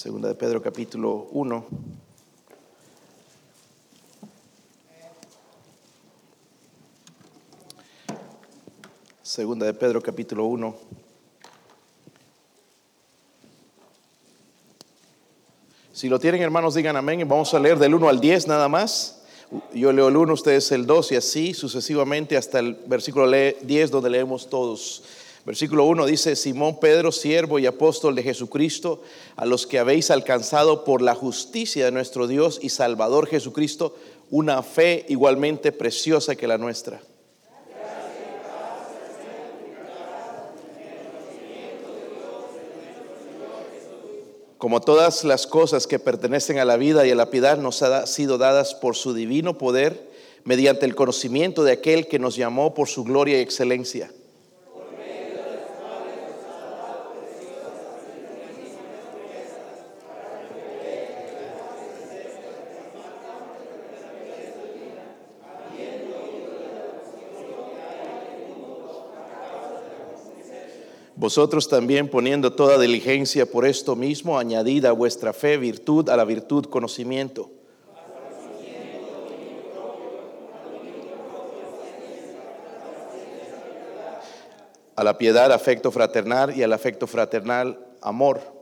Segunda de Pedro capítulo 1. Segunda de Pedro capítulo 1. Si lo tienen hermanos, digan amén. Vamos a leer del 1 al 10 nada más. Yo leo el 1, ustedes el 2 y así sucesivamente hasta el versículo 10 donde leemos todos. Versículo 1 dice, Simón Pedro, siervo y apóstol de Jesucristo, a los que habéis alcanzado por la justicia de nuestro Dios y Salvador Jesucristo, una fe igualmente preciosa que la nuestra. Como todas las cosas que pertenecen a la vida y a la piedad nos han sido dadas por su divino poder, mediante el conocimiento de aquel que nos llamó por su gloria y excelencia Vosotros también poniendo toda diligencia por esto mismo, añadida a vuestra fe virtud, a la virtud conocimiento. A la piedad afecto fraternal y al afecto fraternal amor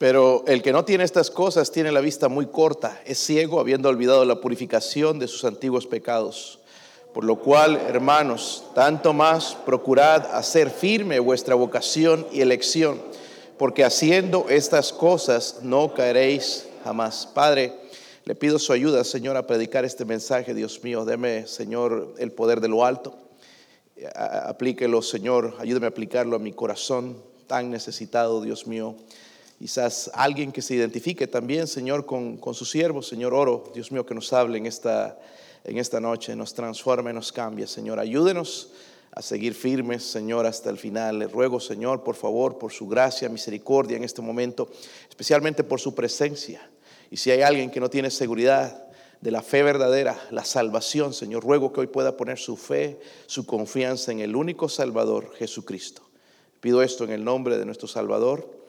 Pero el que no tiene estas cosas tiene la vista muy corta, es ciego, habiendo olvidado la purificación de sus antiguos pecados. Por lo cual, hermanos, tanto más procurad hacer firme vuestra vocación y elección, porque haciendo estas cosas no caeréis jamás. Padre, le pido su ayuda, Señor, a predicar este mensaje, Dios mío. Deme, Señor, el poder de lo alto. Aplíquelo, Señor, ayúdeme a aplicarlo a mi corazón tan necesitado, Dios mío Quizás alguien que se identifique también, Señor, con, con su siervo, Señor, oro, Dios mío, que nos hable en esta, en esta noche, nos transforme, nos cambie, Señor. Ayúdenos a seguir firmes, Señor, hasta el final. Le ruego, Señor, por favor, por su gracia, misericordia en este momento, especialmente por su presencia. Y si hay alguien que no tiene seguridad de la fe verdadera, la salvación, Señor, ruego que hoy pueda poner su fe, su confianza en el único Salvador, Jesucristo. Pido esto en el nombre de nuestro Salvador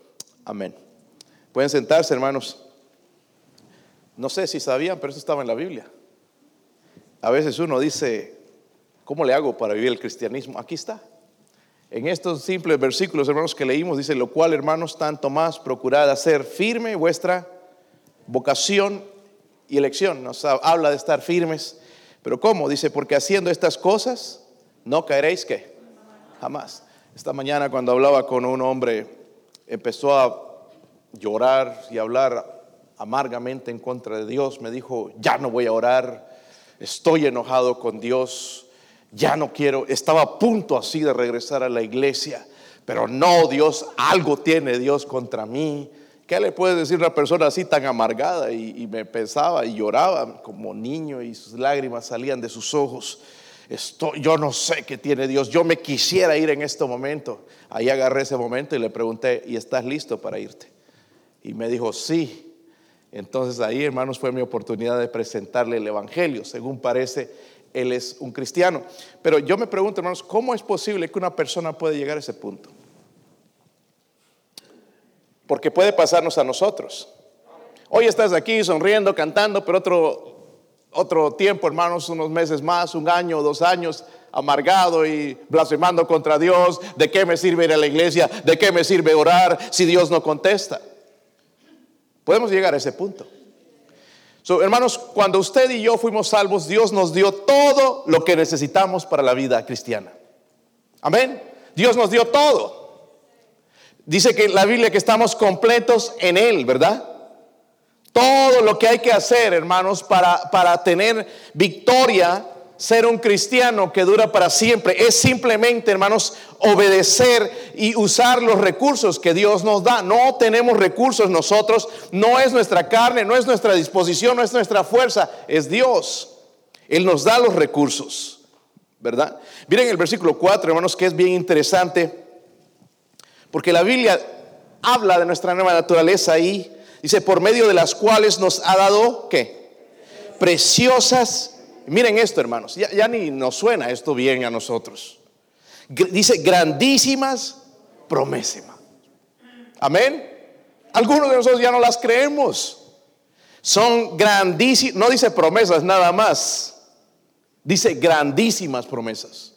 Amén. Pueden sentarse, hermanos. No sé si sabían, pero eso estaba en la Biblia. A veces uno dice, ¿cómo le hago para vivir el cristianismo? Aquí está. En estos simples versículos, hermanos, que leímos, dice, lo cual, hermanos, tanto más procurad hacer firme vuestra vocación y elección. Nos habla de estar firmes. Pero ¿cómo? Dice, porque haciendo estas cosas, no caeréis que jamás. Esta mañana cuando hablaba con un hombre empezó a llorar y hablar amargamente en contra de Dios. Me dijo, ya no voy a orar, estoy enojado con Dios, ya no quiero, estaba a punto así de regresar a la iglesia, pero no, Dios, algo tiene Dios contra mí. ¿Qué le puede decir una persona así tan amargada? Y, me pensaba y lloraba como niño y sus lágrimas salían de sus ojos yo no sé qué tiene Dios, yo me quisiera ir en este momento. Ahí agarré ese momento y le pregunté, ¿y estás listo para irte? Y me dijo, sí. Entonces ahí, hermanos, fue mi oportunidad de presentarle el Evangelio. Según parece, él es un cristiano. Pero yo me pregunto, hermanos, ¿cómo es posible que una persona pueda llegar a ese punto? Porque puede pasarnos a nosotros. Hoy estás aquí sonriendo, cantando, pero otro otro tiempo, hermanos, unos meses más, un año, dos años, amargado y blasfemando contra Dios. ¿De qué me sirve ir a la iglesia? ¿De qué me sirve orar si Dios no contesta? Podemos llegar a ese punto. hermanos, cuando usted y yo fuimos salvos, Dios nos dio todo lo que necesitamos para la vida cristiana. Amén. Dios nos dio todo. Dice que la Biblia que estamos completos en Él, ¿verdad? Todo lo que hay que hacer, hermanos, para, para tener victoria, ser un cristiano que dura para siempre, es simplemente, hermanos, obedecer y usar los recursos que Dios nos da. No tenemos recursos nosotros, no es nuestra carne, no es nuestra disposición, no es nuestra fuerza, es Dios. Él nos da los recursos, ¿verdad? Miren el versículo 4, hermanos, que es bien interesante, porque la Biblia habla de nuestra nueva naturaleza ahí Dice, por medio de las cuales nos ha dado, ¿qué? Preciosas. Miren esto, hermanos. Ya, ya ni nos suena esto bien a nosotros. Dice, grandísimas promesas. Amén. Algunos de nosotros ya no las creemos. Son grandísimas, no dice promesas nada más, dice grandísimas promesas.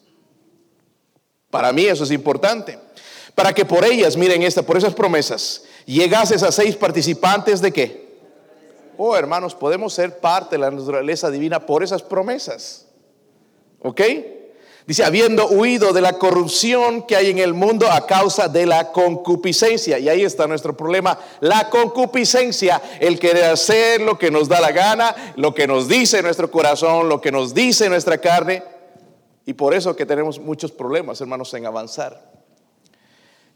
Para mí eso es importante. Para que por ellas, miren esta, por esas promesas, llegases a seis participantes de qué? Oh, hermanos, podemos ser parte de la naturaleza divina por esas promesas. ¿Ok? Dice, habiendo huido de la corrupción que hay en el mundo a causa de la concupiscencia. Y ahí está nuestro problema. La concupiscencia, el querer hacer lo que nos da la gana, lo que nos dice nuestro corazón, lo que nos dice nuestra carne. Y por eso que tenemos muchos problemas, hermanos, en avanzar.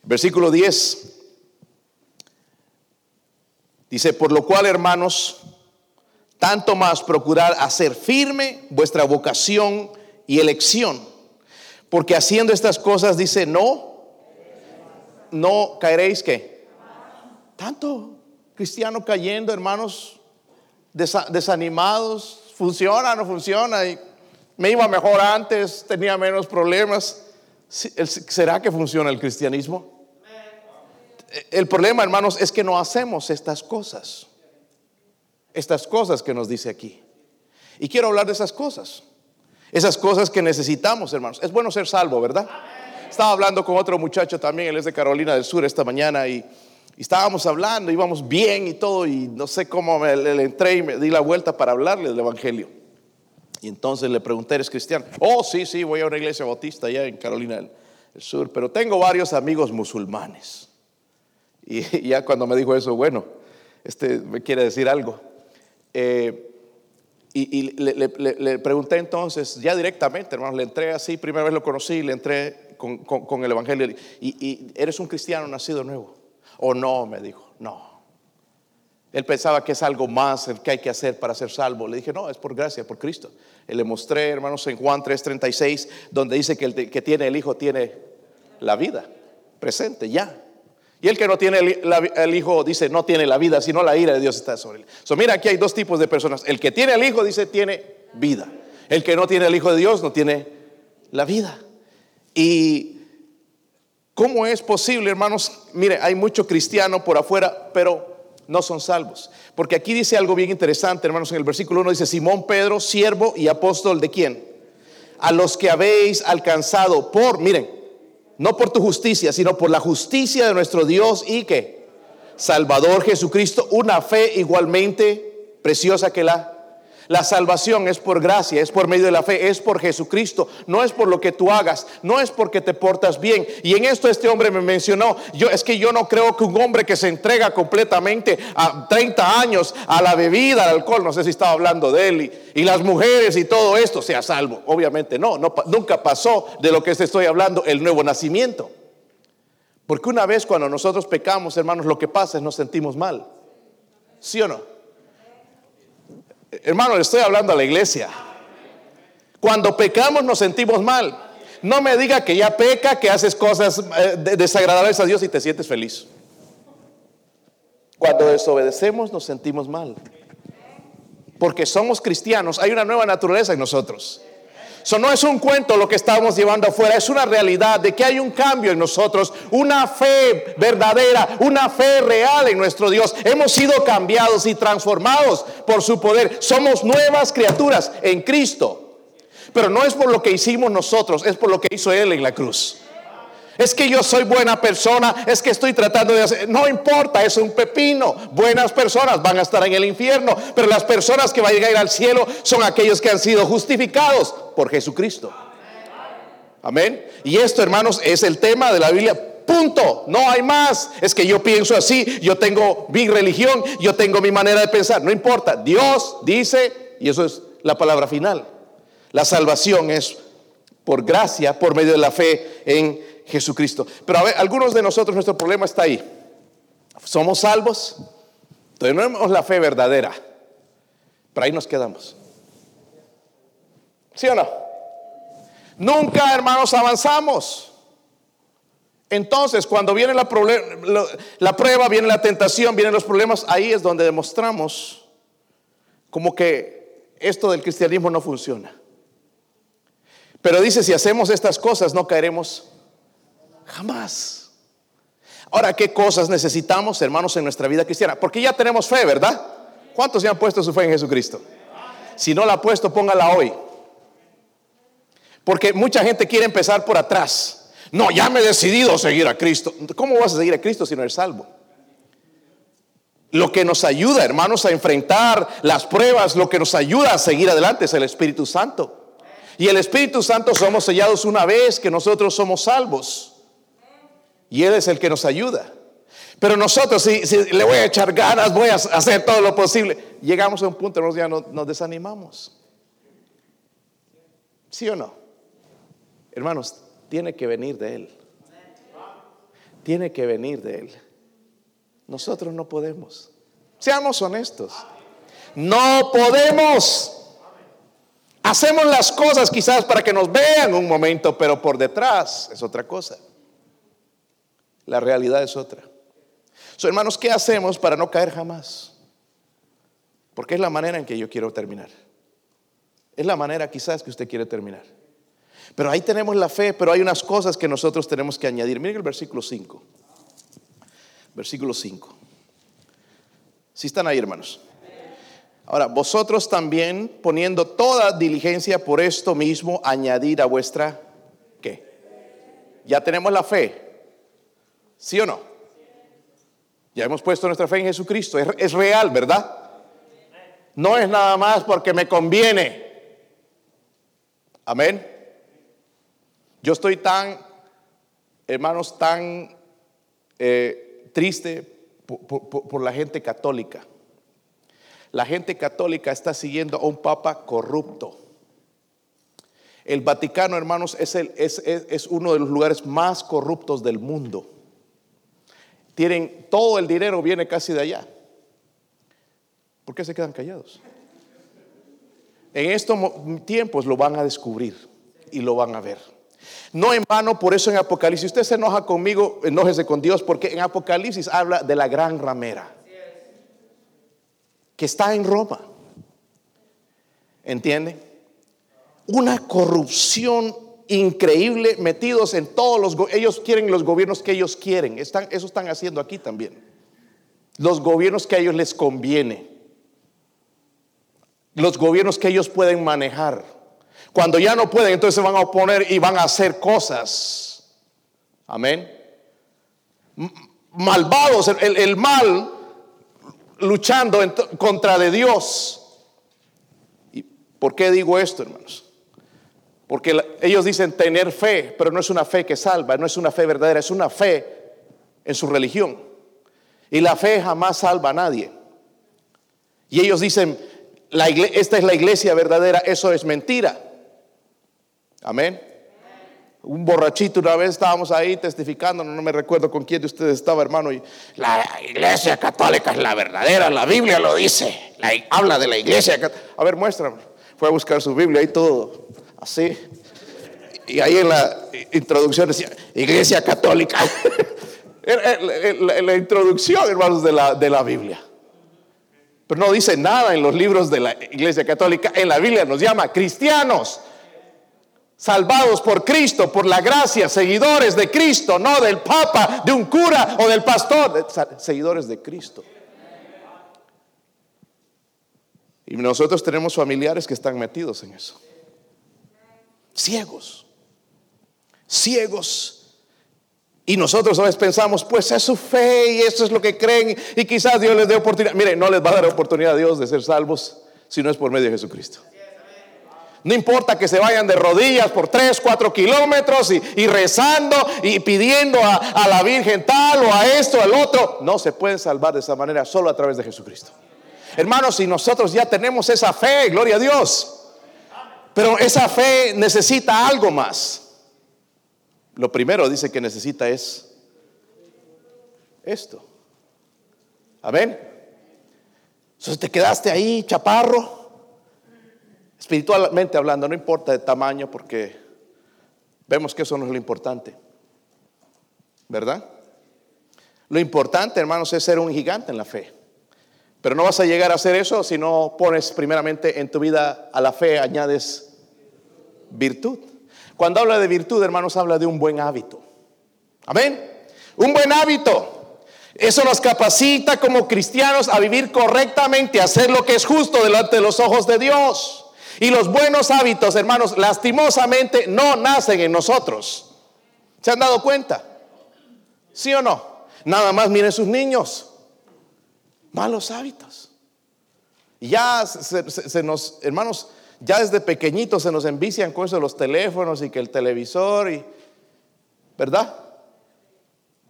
Versículo 10. Dice, por lo cual, hermanos, tanto más procurar hacer firme vuestra vocación y elección porque haciendo estas cosas dice, no, no caeréis que. Tanto cristiano cayendo, hermanos, desanimados, funciona, no funciona, y me iba mejor antes, tenía menos problemas. ¿Será que funciona el cristianismo? El problema, hermanos, es que no hacemos estas cosas. Estas cosas que nos dice aquí. Y quiero hablar de esas cosas. Esas cosas que necesitamos, hermanos. Es bueno ser salvo, ¿verdad? Estaba hablando con otro muchacho también, él es de Carolina del Sur esta mañana y, estábamos hablando, íbamos bien y todo y no sé cómo me, le, entré y me di la vuelta para hablarle del Evangelio. Y entonces le pregunté, ¿eres cristiano? Oh, sí, sí, voy a una iglesia bautista allá en Carolina del, Sur, pero tengo varios amigos musulmanes. Y ya cuando me dijo eso, bueno, este me quiere decir algo. Eh, y, le, pregunté entonces, ya directamente, hermano, le entré así, primera vez lo conocí, le entré con, el Evangelio. Y, eres un cristiano nacido nuevo? ¿O no? Me dijo, no. Él pensaba que es algo más el que hay que hacer para ser salvo. Le dije, no, es por gracia, por Cristo. Le mostré, hermanos, en Juan 3:36, donde dice que el que tiene el Hijo tiene la vida presente, ya. Y el que no tiene el, hijo dice no tiene la vida, sino la ira de Dios está sobre él. So, mira, aquí hay dos tipos de personas. El que tiene el hijo dice tiene vida. El que no tiene el hijo de Dios no tiene la vida. Y ¿cómo es posible, hermanos? Mire, hay mucho cristiano por afuera, pero no son salvos. Porque aquí dice algo bien interesante, hermanos, en el versículo 1 dice, Simón Pedro, siervo y apóstol de quién? A los que habéis alcanzado por, miren, no por tu justicia, sino por la justicia de nuestro Dios y que Salvador Jesucristo, una fe igualmente preciosa que la la salvación es por gracia, es por medio de la fe, es por Jesucristo, no es por lo que tú hagas, no es porque te portas bien. Y en esto este hombre me mencionó, yo es que yo no creo que un hombre que se entrega completamente a 30 años a la bebida, al alcohol, no sé si estaba hablando de él, y, las mujeres y todo esto sea salvo. Obviamente no, no, nunca pasó de lo que te estoy hablando el nuevo nacimiento. Porque una vez cuando nosotros pecamos, hermanos, lo que pasa es nos sentimos mal. ¿Sí o no? Hermano, le estoy hablando a la iglesia. Cuando pecamos nos sentimos mal. No me diga que ya peca, que haces cosas eh, desagradables a Dios y te sientes feliz. Cuando desobedecemos nos sentimos mal. Porque somos cristianos, hay una nueva naturaleza en nosotros. Eso no es un cuento lo que estamos llevando afuera, es una realidad de que hay un cambio en nosotros, una fe verdadera, una fe real en nuestro Dios. Hemos sido cambiados y transformados por su poder. Somos nuevas criaturas en Cristo. Pero no es por lo que hicimos nosotros, es por lo que hizo Él en la cruz es que yo soy buena persona, es que estoy tratando de hacer, no importa, es un pepino. Buenas personas van a estar en el infierno, pero las personas que van a llegar al cielo son aquellos que han sido justificados por Jesucristo. Amén. Y esto, hermanos, es el tema de la Biblia. Punto. No hay más. Es que yo pienso así, yo tengo mi religión, yo tengo mi manera de pensar. No importa. Dios dice, y eso es la palabra final. La salvación es por gracia, por medio de la fe en Jesucristo. Pero a ver, algunos de nosotros nuestro problema está ahí. Somos salvos, tenemos la fe verdadera, pero ahí nos quedamos. ¿Sí o no? Nunca, hermanos, avanzamos. Entonces, cuando viene la, la, prueba, viene la tentación, vienen los problemas, ahí es donde demostramos como que esto del cristianismo no funciona. Pero dice, si hacemos estas cosas, no caeremos jamás. Ahora, ¿qué cosas necesitamos, hermanos, en nuestra vida cristiana? Porque ya tenemos fe, ¿verdad? ¿Cuántos ya han puesto su fe en Jesucristo? Si no la ha puesto, póngala hoy. Porque mucha gente quiere empezar por atrás. No, ya me he decidido seguir a Cristo. ¿Cómo vas a seguir a Cristo si no eres salvo? Lo que nos ayuda, hermanos, a enfrentar las pruebas, lo que nos ayuda a seguir adelante es el Espíritu Santo. Y el Espíritu Santo somos sellados una vez que nosotros somos salvos. Y Él es el que nos ayuda. Pero nosotros, si, le voy a echar ganas, voy a hacer todo lo posible, llegamos a un punto en ya nos desanimamos. ¿Sí o no? Hermanos, tiene que venir de Él. Tiene que venir de Él. Nosotros no podemos. Seamos honestos. No podemos. Hacemos las cosas quizás para que nos vean un momento, pero por detrás es otra cosa. La realidad es otra. So, hermanos, ¿qué hacemos para no caer jamás? Porque es la manera en que yo quiero terminar. Es la manera quizás que usted quiere terminar. Pero ahí tenemos la fe, pero hay unas cosas que nosotros tenemos que añadir. Miren el versículo 5 versículo 5. Si están ahí, hermanos. Ahora, vosotros también poniendo toda diligencia por esto mismo, añadir a vuestra, ¿qué? Ya tenemos la fe. ¿Sí o no? Ya hemos puesto nuestra fe en Jesucristo. Es, es real, ¿verdad? No es nada más porque me conviene. Amén. Yo estoy tan, hermanos, tan eh, triste por, la gente católica. La gente católica está siguiendo a un papa corrupto. El Vaticano, hermanos, es, uno de los lugares más corruptos del mundo. Tienen todo el dinero viene casi de allá. ¿Por qué se quedan callados? En estos tiempos lo van a descubrir y lo van a ver. No en vano, por eso en Apocalipsis, usted se enoja conmigo, enójese con Dios, porque en Apocalipsis habla de la gran ramera que está en Roma. ¿Entiende? Una corrupción increíble metidos en todos los ellos quieren los gobiernos que ellos quieren. Están, eso están haciendo aquí también. Los gobiernos que a ellos les conviene. Los gobiernos que ellos pueden manejar. Cuando ya no pueden, entonces se van a oponer y van a hacer cosas. Amén. Malvados, el, mal luchando contra de Dios. ¿Y por qué digo esto, hermanos? Porque ellos dicen tener fe, pero no es una fe que salva, no es una fe verdadera, es una fe en su religión. Y la fe jamás salva a nadie. Y ellos dicen, esta es la iglesia verdadera, eso es mentira. Amén. Un borrachito, una vez estábamos ahí testificando, no me recuerdo con quién de ustedes estaba, hermano, la iglesia católica es la verdadera, la Biblia lo dice, habla de la iglesia. A ver, muéstrame. Fue a buscar su Biblia y todo, así. Y ahí en la introducción decía, iglesia católica. la, introducción, hermanos, de la, de la Biblia. Pero no dice nada en los libros de la iglesia católica. En la Biblia nos llama cristianos salvados por Cristo, por la gracia, seguidores de Cristo, no del Papa, de un cura o del pastor, seguidores de Cristo. Y nosotros tenemos familiares que están metidos en eso. Ciegos. Ciegos. Y nosotros a veces pensamos, pues es su fe y eso es lo que creen y quizás Dios les dé oportunidad. Mire, no les va a dar oportunidad a Dios de ser salvos si no es por medio de Jesucristo. No importa que se vayan de rodillas por 3, 4 kilómetros y, rezando y pidiendo a, la Virgen tal o a esto, al otro. No se pueden salvar de esa manera solo a través de Jesucristo. Hermanos, si nosotros ya tenemos esa fe, gloria a Dios. Pero esa fe necesita algo más. Lo primero dice que necesita es esto. Amén. Entonces te quedaste ahí, chaparro Espiritualmente hablando, no importa de tamaño porque vemos que eso no es lo importante. ¿verdad? Lo importante, hermanos, es ser un gigante en la fe. Pero no vas a llegar a hacer eso si no pones primeramente en tu vida a la fe, añades virtud. Cuando habla de virtud, hermanos, habla de un buen hábito. Amén. Un buen hábito. Eso nos capacita como cristianos a vivir correctamente, a hacer lo que es justo delante de los ojos de Dios. Y los buenos hábitos, hermanos, lastimosamente no nacen en nosotros. ¿Se han dado cuenta? ¿Sí o no? Nada más miren sus niños. Malos hábitos. Ya se, nos, hermanos, ya desde pequeñitos se nos envician con eso de los teléfonos y que el televisor y, ¿verdad?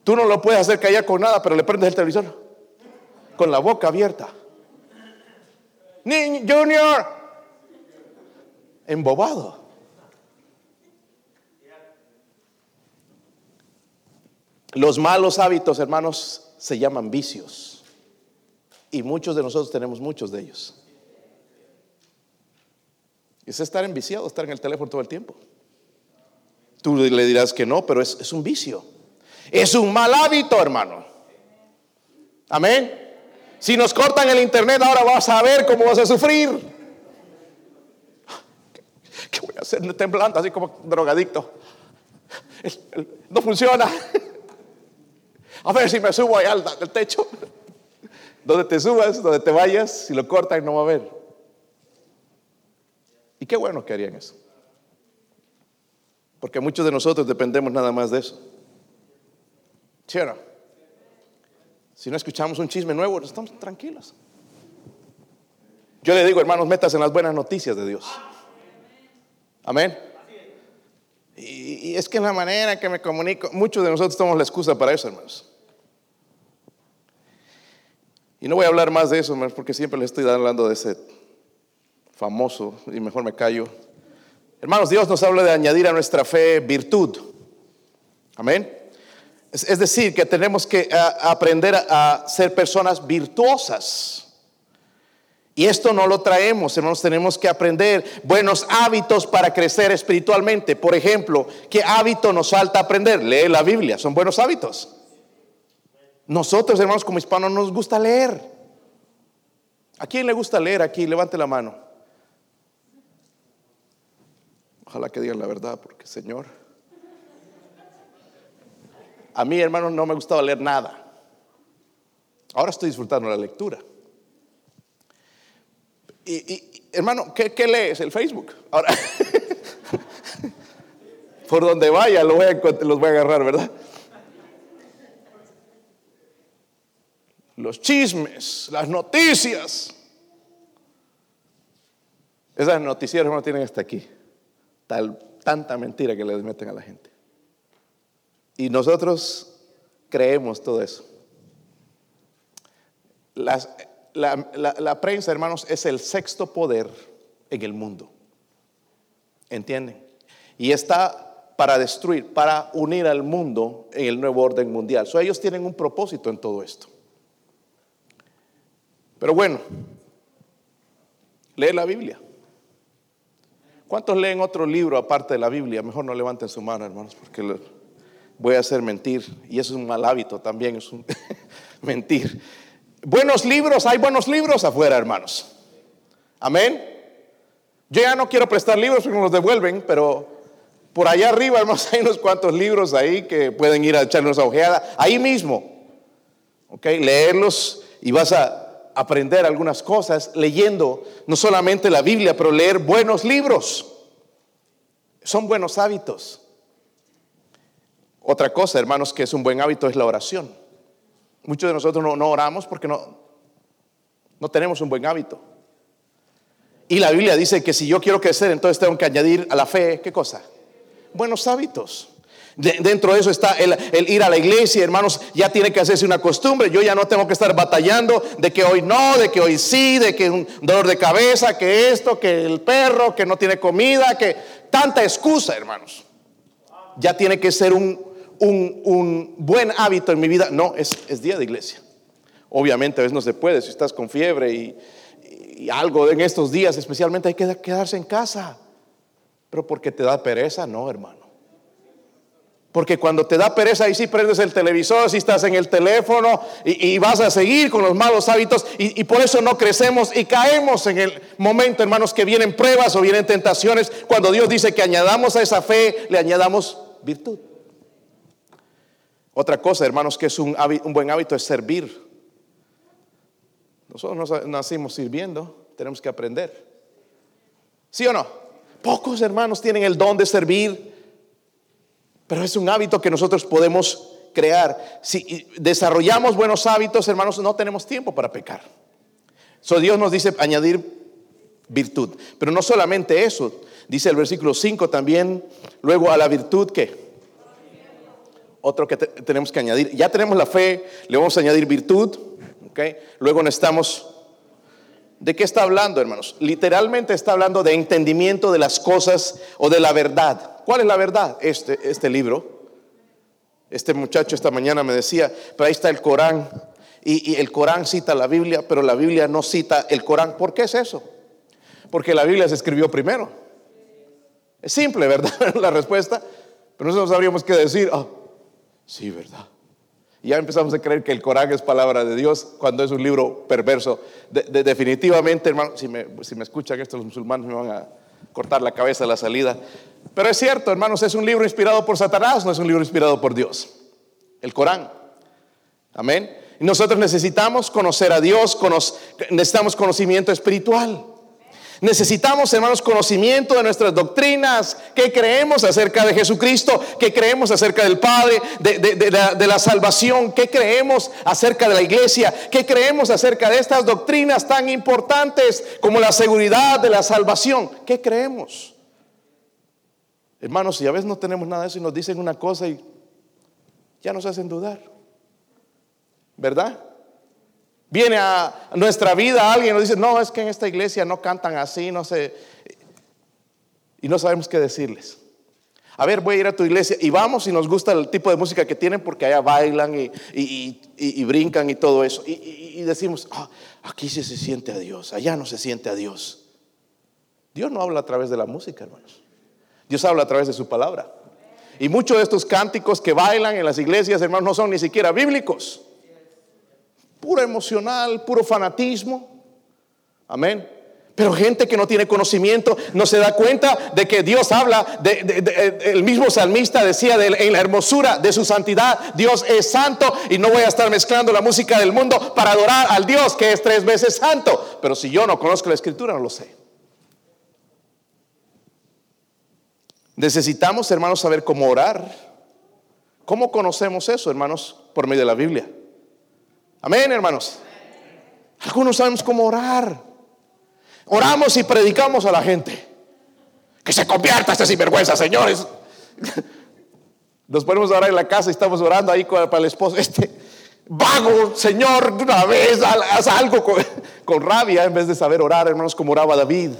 Tú no lo puedes hacer callar con nada, pero le prendes el televisor con la boca abierta. Niño, Junior, embobado. Los malos hábitos, hermanos, se llaman vicios. Y muchos de nosotros tenemos muchos de ellos. Es estar enviciado, estar en el teléfono todo el tiempo. Tú le dirás que no, pero es, un vicio. Es un mal hábito, hermano. Amén. Si nos cortan el internet, ahora vas a ver cómo vas a sufrir. ¿Qué voy a hacer temblando así como drogadicto? No funciona. A ver si me subo ahí al, al techo. Donde te subas, donde te vayas, si lo cortan no va a haber. Y qué bueno que harían eso. Porque muchos de nosotros dependemos nada más de eso. ¿Sí Si no escuchamos un chisme nuevo, estamos tranquilos. Yo le digo, hermanos, metas en las buenas noticias de Dios. Amén. Y, es que en la manera que me comunico, muchos de nosotros tomamos la excusa para eso, hermanos. Y no voy a hablar más de eso, hermanos, porque siempre les estoy hablando de ese famoso y mejor me callo. Hermanos, Dios nos habla de añadir a nuestra fe virtud. Amén. Es, decir, que tenemos que aprender a, ser personas virtuosas. Y esto no lo traemos, hermanos, tenemos que aprender buenos hábitos para crecer espiritualmente. Por ejemplo, ¿qué hábito nos falta aprender? Lee la Biblia, son buenos hábitos. Nosotros, hermanos, como hispanos, nos gusta leer. ¿A quién le gusta leer aquí? Levante la mano. Ojalá que digan la verdad, porque Señor. A mí, hermano, no me gustaba leer nada. Ahora estoy disfrutando la lectura. Y, hermano, ¿qué, lees? El Facebook. Ahora, por donde vaya los voy a agarrar, ¿verdad? Los chismes, las noticias. Esas noticias, hermano, tienen hasta aquí. Tal, tanta mentira que les meten a la gente. Y nosotros creemos todo eso. la, prensa, hermanos, es el sexto poder en el mundo. ¿Entienden? Y está para destruir, para unir al mundo en el nuevo orden mundial. So, ellos tienen un propósito en todo esto. Pero bueno, lee la Biblia. ¿Cuántos leen otro libro aparte de la Biblia? Mejor no levanten su mano, hermanos, porque voy a hacer mentir. Y eso es un mal hábito también, es un mentir. Buenos libros, hay buenos libros afuera, hermanos. Amén. Yo ya no quiero prestar libros porque los devuelven, pero por allá arriba, hermanos, hay unos cuantos libros ahí que pueden ir a echarnos a ojeada, ahí mismo. Ok, leerlos y vas a aprender algunas cosas leyendo no solamente la Biblia, pero leer buenos libros. Son buenos hábitos. Otra cosa, hermanos, que es un buen hábito es la oración. Muchos de nosotros no, oramos porque no, no tenemos un buen hábito. Y la Biblia dice que si yo quiero crecer, entonces tengo que añadir a la fe, ¿qué cosa? Buenos hábitos. Dentro de eso está el, ir a la iglesia, hermanos, ya tiene que hacerse una costumbre. Yo ya no tengo que estar batallando de que hoy no, de que hoy sí, de que un dolor de cabeza, que esto, que el perro, que no tiene comida, que tanta excusa, hermanos. Ya tiene que ser un, buen hábito en mi vida. No, es, día de iglesia. Obviamente a veces no se puede, si estás con fiebre y, algo en estos días especialmente hay que quedarse en casa. Pero porque te da pereza, no, hermano. Porque cuando te da pereza, ahí sí prendes el televisor, si estás en el teléfono y, vas a seguir con los malos hábitos y, por eso no crecemos y caemos en el momento, hermanos, que vienen pruebas o vienen tentaciones. Cuando Dios dice que añadamos a esa fe, le añadamos virtud. Otra cosa, hermanos, que es un, buen hábito es servir. Nosotros nacimos sirviendo, tenemos que aprender. ¿Sí o no? Pocos hermanos tienen el don de servir, pero es un hábito que nosotros podemos crear. Si desarrollamos buenos hábitos, hermanos, no tenemos tiempo para pecar. So, Dios nos dice añadir virtud. Pero no solamente eso, dice el versículo 5 también, luego a la virtud que otro que tenemos que añadir. Ya tenemos la fe, le vamos a añadir virtud, ¿okay? Luego necesitamos ¿De qué está hablando, hermanos? Literalmente está hablando de entendimiento de las cosas o de la verdad. ¿Cuál es la verdad? Este, este libro. Este muchacho esta mañana me decía, pero ahí está el Corán. Y, y, el Corán cita la Biblia, pero la Biblia no cita el Corán. ¿Por qué es eso? Porque la Biblia se escribió primero. Es simple, ¿verdad? la respuesta. Pero nosotros sabríamos qué decir. Oh, sí, ¿verdad? ya empezamos a creer que el Corán es palabra de Dios cuando es un libro perverso. definitivamente, hermano, si me, si me escuchan estos musulmanes me van a cortar la cabeza a la salida. Pero es cierto, hermanos, es un libro inspirado por Satanás, no es un libro inspirado por Dios. El Corán. Amén. Y nosotros necesitamos conocer a Dios, necesitamos conocimiento espiritual. Necesitamos, hermanos, conocimiento de nuestras doctrinas, qué creemos acerca de Jesucristo, qué creemos acerca del Padre, de, la, de, la, salvación, qué creemos acerca de la iglesia, qué creemos acerca de estas doctrinas tan importantes como la seguridad de la salvación, qué creemos. Hermanos, si a veces no tenemos nada de eso y nos dicen una cosa y ya nos hacen dudar, ¿verdad? Viene a nuestra vida alguien y nos dice, no, es que en esta iglesia no cantan así, no sé. Y no sabemos qué decirles. A ver, voy a ir a tu iglesia y vamos y nos gusta el tipo de música que tienen porque allá bailan y, brincan y todo eso. Y, decimos, ah, aquí sí se siente a Dios, allá no se siente a Dios. Dios no habla a través de la música, hermanos. Dios habla a través de su palabra. Y muchos de estos cánticos que bailan en las iglesias, hermanos, no son ni siquiera bíblicos puro emocional, puro fanatismo. Amén. Pero gente que no tiene conocimiento no se da cuenta de que Dios habla, de, el mismo salmista decía en la hermosura de su santidad, Dios es santo y no voy a estar mezclando la música del mundo para adorar al Dios que es tres veces santo. Pero si yo no conozco la escritura, no lo sé. Necesitamos, hermanos, saber cómo orar. ¿Cómo conocemos eso, hermanos? Por medio de la Biblia. Amén, hermanos. Algunos sabemos cómo orar. Oramos y predicamos a la gente. Que se convierta este sinvergüenza, señores. Nos ponemos a orar en la casa y estamos orando ahí para el esposo. Este vago, Señor, una vez haz algo con, rabia en vez de saber orar, hermanos, como oraba David.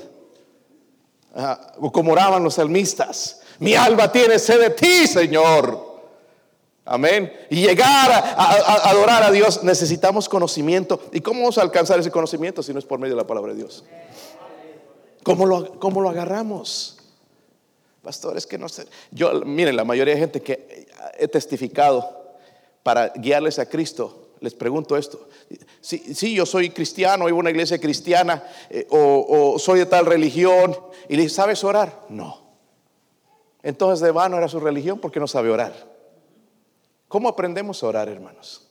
Como oraban los salmistas. Mi alma tiene sed de ti, Señor. Amén. Y llegar a, adorar a Dios necesitamos conocimiento. ¿Y cómo vamos a alcanzar ese conocimiento si no es por medio de la palabra de Dios? ¿Cómo lo, cómo lo agarramos? Pastores que no sé. Yo, miren, la mayoría de gente que he testificado para guiarles a Cristo, les pregunto esto. Si, si yo soy cristiano, vivo en una iglesia cristiana, eh, o, soy de tal religión, y le ¿sabes orar? No. Entonces de vano era su religión porque no sabe orar. ¿Cómo aprendemos a orar, hermanos?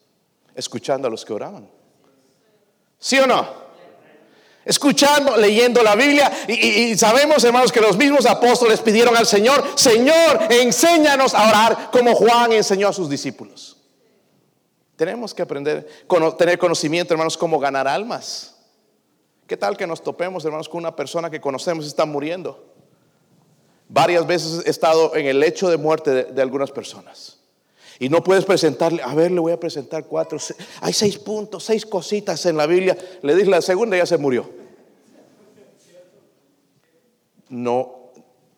Escuchando a los que oraban. ¿Sí o no? Escuchando, leyendo la Biblia y, sabemos, hermanos, que los mismos apóstoles pidieron al Señor, Señor, enséñanos a orar como Juan enseñó a sus discípulos. Tenemos que aprender, tener conocimiento, hermanos, cómo ganar almas. ¿Qué tal que nos topemos, hermanos, con una persona que conocemos y está muriendo? Varias veces he estado en el lecho de muerte de algunas personas. Y no puedes presentarle, a ver, le voy a presentar cuatro, hay seis puntos, seis cositas en la Biblia. Le dije la segunda y ya se murió. No,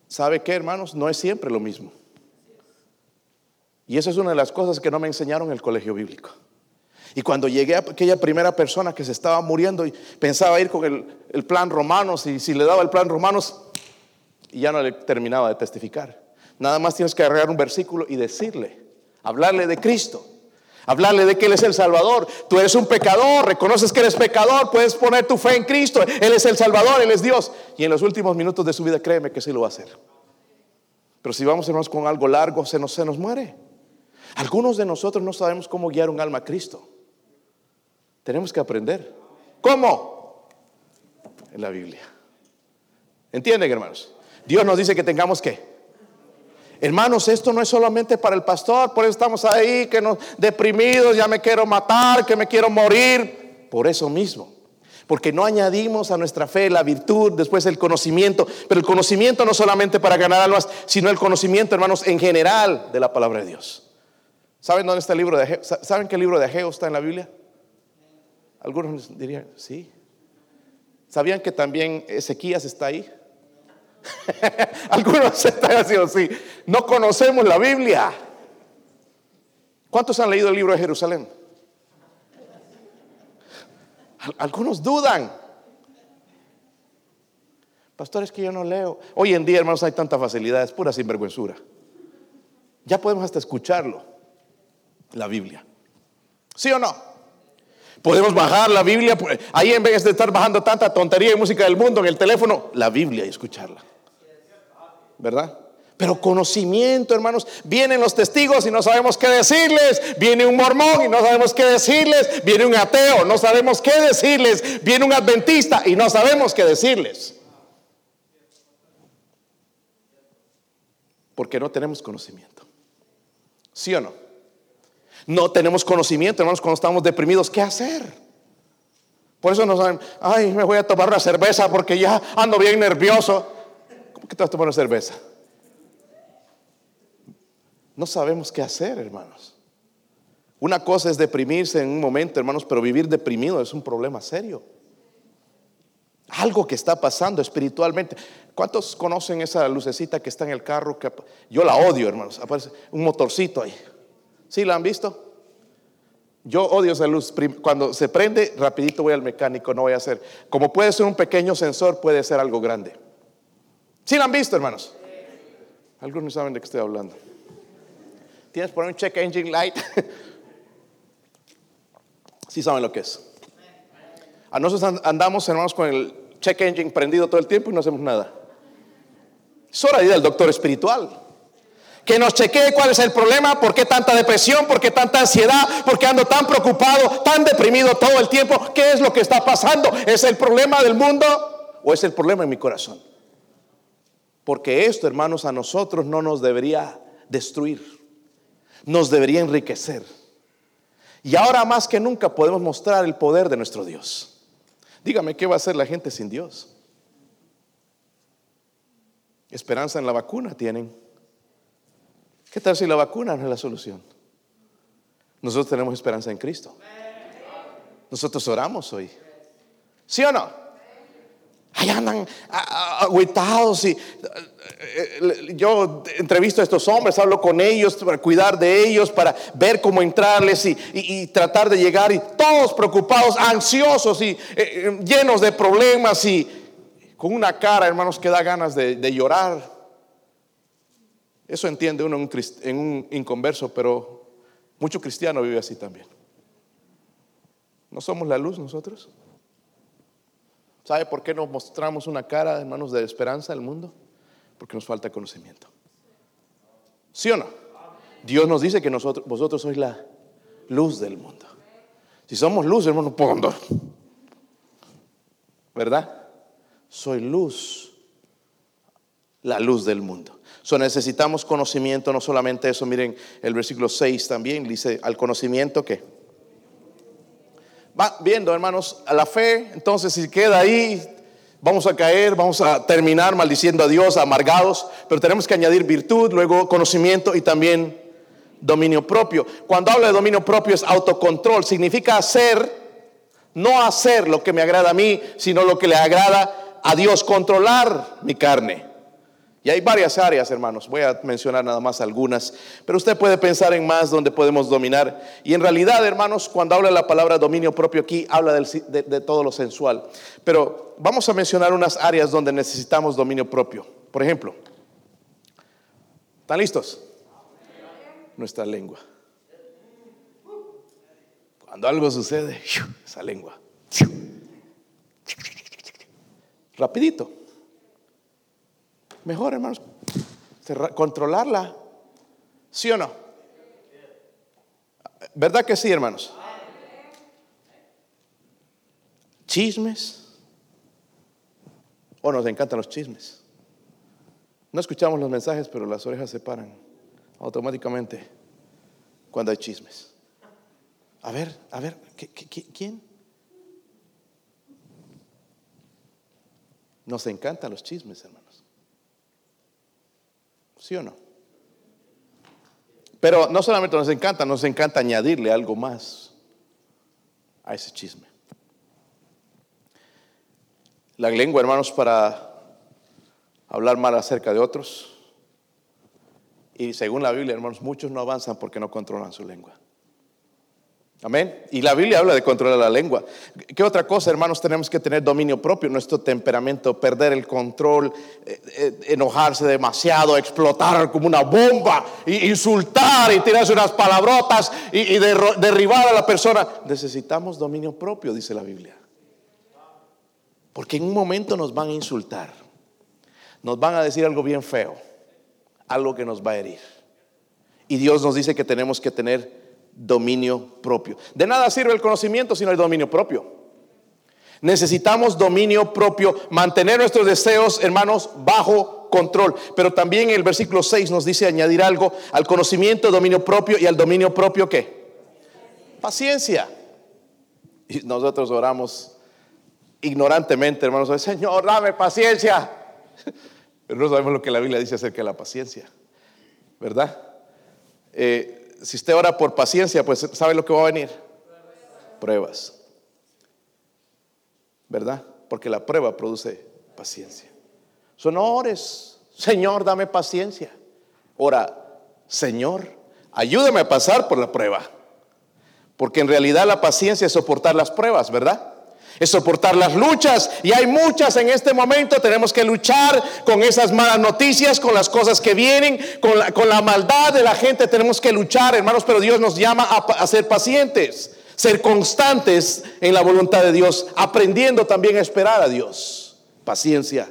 ¿sabe qué, hermanos? No es siempre lo mismo. Y esa es una de las cosas que no me enseñaron en el colegio bíblico. Y cuando llegué a aquella primera persona que se estaba muriendo y pensaba ir con el, plan romanos y si le daba el plan romanos, y ya no le terminaba de testificar. Nada más tienes que agarrar un versículo y decirle, hablarle de Cristo, hablarle de que Él es el Salvador. Tú eres un pecador, reconoces que eres pecador, puedes poner tu fe en Cristo. Él es el Salvador, Él es Dios. Y en los últimos minutos de su vida, créeme que sí lo va a hacer. Pero si vamos hermanos con algo largo, se nos, se nos muere. Algunos de nosotros no sabemos cómo guiar un alma a Cristo. Tenemos que aprender. ¿Cómo? En la Biblia. ¿Entienden, hermanos? Dios nos dice que tengamos que. Hermanos, esto no es solamente para el pastor, por eso estamos ahí, que nos deprimidos, ya me quiero matar, que me quiero morir. Por eso mismo. Porque no añadimos a nuestra fe la virtud, después el conocimiento. Pero el conocimiento no solamente para ganar almas, sino el conocimiento, hermanos, en general de la palabra de Dios. ¿Saben dónde está el libro de Ageo? ¿Saben qué libro de Ageo está en la Biblia? Algunos dirían, sí. ¿Sabían que también Ezequías está ahí? Algunos están haciendo así. No conocemos la Biblia. ¿Cuántos han leído el libro de Jerusalén? Algunos dudan. Pastores que yo no leo. Hoy en día, hermanos, hay tanta facilidad, es pura sinvergüenzura. Ya podemos hasta escucharlo, la Biblia. ¿Sí o no? Podemos bajar la Biblia, pues, ahí en vez de estar bajando tanta tontería y música del mundo en el teléfono, la Biblia y escucharla. ¿Verdad? Pero conocimiento, hermanos, vienen los testigos y no sabemos qué decirles, viene un mormón y no sabemos qué decirles, viene un ateo, no sabemos qué decirles, viene un adventista y no sabemos qué decirles. Porque no tenemos conocimiento. ¿Sí o no? No tenemos conocimiento, hermanos, cuando estamos deprimidos, ¿qué hacer? Por eso nos saben, ay, me voy a tomar una cerveza porque ya ando bien nervioso. ¿Cómo que te vas a tomar una cerveza? No sabemos qué hacer, hermanos. Una cosa es deprimirse en un momento, hermanos, pero vivir deprimido es un problema serio. Algo que está pasando espiritualmente. ¿Cuántos conocen esa lucecita que está en el carro? yo la odio, hermanos. Aparece un motorcito ahí. ¿Sí la han visto? Yo odio esa luz. Cuando se prende, rapidito voy al mecánico, no voy a hacer. Como puede ser un pequeño sensor, puede ser algo grande. ¿Sí la han visto, hermanos? Algunos saben de qué estoy hablando. ¿Tienes por un check engine light? sí saben lo que es. A nosotros andamos, hermanos, con el check engine prendido todo el tiempo y no hacemos nada. Es hora de ir al doctor espiritual que nos chequee cuál es el problema, por qué tanta depresión, por qué tanta ansiedad, por qué ando tan preocupado, tan deprimido todo el tiempo, qué es lo que está pasando, ¿es el problema del mundo o es el problema en mi corazón? Porque esto, hermanos, a nosotros no nos debería destruir, nos debería enriquecer. Y ahora más que nunca podemos mostrar el poder de nuestro Dios. Dígame, ¿qué va a hacer la gente sin Dios? Esperanza en la vacuna tienen. ¿Qué tal si la vacuna no es la solución? Nosotros tenemos esperanza en Cristo. Nosotros oramos hoy. ¿Sí o no? Ahí andan agüitados y eh, eh, yo entrevisto a estos hombres, hablo con ellos para cuidar de ellos, para ver cómo entrarles y, tratar de llegar y todos preocupados, ansiosos y eh, llenos de problemas y con una cara, hermanos, que da ganas de llorar. Eso entiende uno en un, inconverso, pero mucho cristiano vive así también. ¿No somos la luz nosotros? ¿Sabe por qué nos mostramos una cara, hermanos, de esperanza al mundo? Porque nos falta conocimiento. ¿Sí o no? Dios nos dice que nosotros, vosotros sois la luz del mundo. Si somos luz, hermano, ¿por ¿Verdad? Soy luz, la luz del mundo necesitamos conocimiento, no solamente eso, miren el versículo 6 también, dice al conocimiento que... Va viendo, hermanos, a la fe, entonces si queda ahí, vamos a caer, vamos a terminar maldiciendo a Dios, amargados, pero tenemos que añadir virtud, luego conocimiento y también dominio propio. Cuando hablo de dominio propio es autocontrol, significa hacer, no hacer lo que me agrada a mí, sino lo que le agrada a Dios, controlar mi carne. Y hay varias áreas, hermanos. Voy a mencionar nada más algunas. Pero usted puede pensar en más donde podemos dominar. Y en realidad, hermanos, cuando habla la palabra dominio propio aquí, habla de, de todo lo sensual. Pero vamos a mencionar unas áreas donde necesitamos dominio propio. Por ejemplo, ¿Están listos? Nuestra lengua. Cuando algo sucede, esa lengua. Rapidito. Mejor, hermanos, controlarla. ¿Sí o no? ¿Verdad que sí, hermanos? Chismes. O nos encantan los chismes. No escuchamos los mensajes, pero las orejas se paran automáticamente cuando hay chismes. A ver, a ver, quién Nos encantan los chismes, hermanos. ¿Sí o no? Pero no solamente nos encanta, nos encanta añadirle algo más a ese chisme. La lengua, hermanos, para hablar mal acerca de otros. Y según la Biblia, hermanos, muchos no avanzan porque no controlan su lengua. Amén. Y la Biblia habla de controlar la lengua. ¿Qué otra cosa, hermanos? Tenemos que tener dominio propio, nuestro temperamento, perder el control, eh, eh, enojarse demasiado, explotar como una bomba, insultar y tirarse unas palabrotas y, derribar a la persona. Necesitamos dominio propio, dice la Biblia. Porque en un momento nos van a insultar, nos van a decir algo bien feo, algo que nos va a herir. Y Dios nos dice que tenemos que tener dominio propio. De nada sirve el conocimiento si no hay dominio propio. Necesitamos dominio propio, mantener nuestros deseos, hermanos, bajo control. Pero también el versículo 6 nos dice añadir algo al conocimiento, dominio propio y al dominio propio qué? Paciencia. Y nosotros oramos ignorantemente, hermanos, Señor, dame paciencia. Pero no sabemos lo que la Biblia dice acerca de la paciencia, ¿verdad? Eh, si usted ora por paciencia, pues ¿sabe lo que va a venir? Pruebas. ¿Verdad? Porque la prueba produce paciencia. Son ores, Señor, dame paciencia. Ora, Señor, ayúdame a pasar por la prueba. Porque en realidad la paciencia es soportar las pruebas, ¿verdad? Es soportar las luchas. Y hay muchas en este momento. Tenemos que luchar con esas malas noticias, con las cosas que vienen, con la, con la maldad de la gente. Tenemos que luchar, hermanos, pero Dios nos llama a, ser pacientes, ser constantes en la voluntad de Dios, aprendiendo también a esperar a Dios. Paciencia.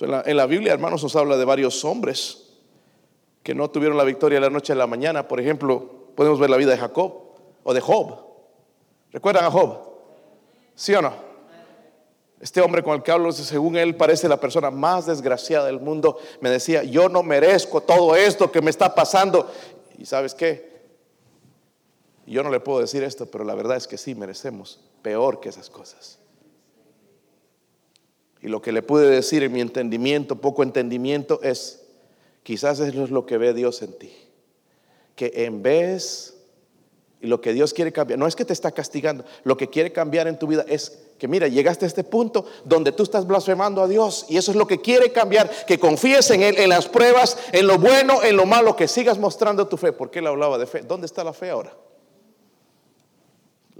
En la, en la Biblia, hermanos, nos habla de varios hombres que no tuvieron la victoria la noche a la mañana. Por ejemplo, podemos ver la vida de Jacob o de Job. ¿Recuerdan a Job? ¿Sí o no? Este hombre con el que hablo, según él, parece la persona más desgraciada del mundo. Me decía, yo no merezco todo esto que me está pasando. ¿Y sabes qué? Yo no le puedo decir esto, pero la verdad es que sí merecemos peor que esas cosas. Y lo que le pude decir en mi entendimiento, poco entendimiento, es, quizás eso es lo que ve Dios en ti. Que en vez y lo que Dios quiere cambiar, no es que te está castigando, lo que quiere cambiar en tu vida es que mira, llegaste a este punto donde tú estás blasfemando a Dios y eso es lo que quiere cambiar, que confíes en Él, en las pruebas, en lo bueno, en lo malo, que sigas mostrando tu fe, porque Él hablaba de fe. ¿Dónde está la fe ahora?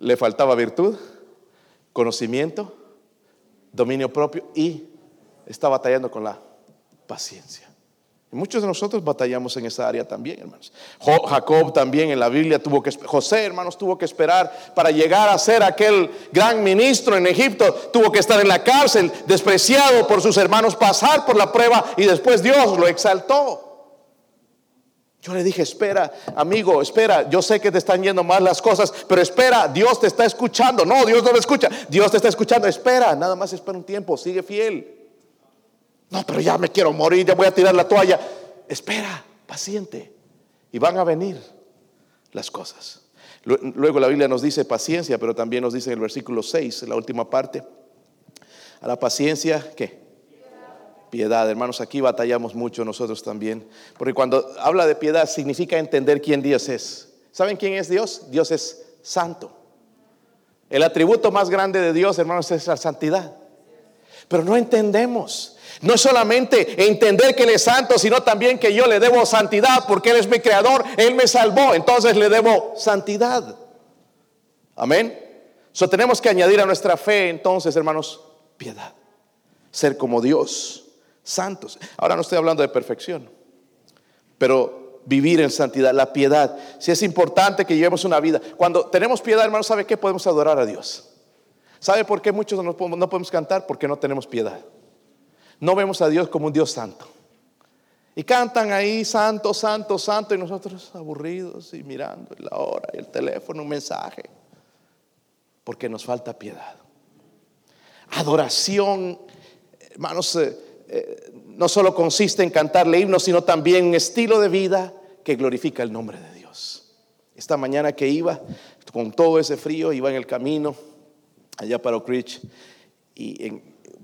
Le faltaba virtud, conocimiento, dominio propio y está batallando con la paciencia. Muchos de nosotros batallamos en esa área también, hermanos. Jacob también en la Biblia tuvo que, José, hermanos, tuvo que esperar para llegar a ser aquel gran ministro en Egipto. Tuvo que estar en la cárcel, despreciado por sus hermanos, pasar por la prueba y después Dios lo exaltó. Yo le dije, espera, amigo, espera, yo sé que te están yendo mal las cosas, pero espera, Dios te está escuchando. No, Dios no me escucha, Dios te está escuchando, espera, nada más espera un tiempo, sigue fiel. No, pero ya me quiero morir, ya voy a tirar la toalla. Espera, paciente. Y van a venir las cosas. Luego la Biblia nos dice paciencia, pero también nos dice en el versículo 6, en la última parte, a la paciencia, ¿qué? Piedad. Hermanos, aquí batallamos mucho nosotros también. Porque cuando habla de piedad significa entender quién Dios es. ¿Saben quién es Dios? Dios es santo. El atributo más grande de Dios, hermanos, es la santidad. Pero no entendemos. No es solamente entender que Él es santo, sino también que yo le debo santidad porque Él es mi creador, Él me salvó, entonces le debo santidad. Amén. So tenemos que añadir a nuestra fe entonces, hermanos, piedad. Ser como Dios, santos. Ahora no estoy hablando de perfección. pero vivir en santidad, la piedad. Si es importante que llevemos una vida. Cuando tenemos piedad, hermano, ¿sabe qué? Podemos adorar a Dios. ¿Sabe por qué muchos no podemos cantar? Porque no tenemos piedad. No vemos a Dios como un Dios santo. Y cantan ahí, santo, santo, santo, y nosotros aburridos y mirando la hora, el teléfono, un mensaje. Porque nos falta piedad. Adoración, hermanos, eh, eh, no solo consiste en cantarle himnos, sino también un estilo de vida que glorifica el nombre de Dios. Esta mañana que iba, con todo ese frío, iba en el camino allá para Oak Ridge y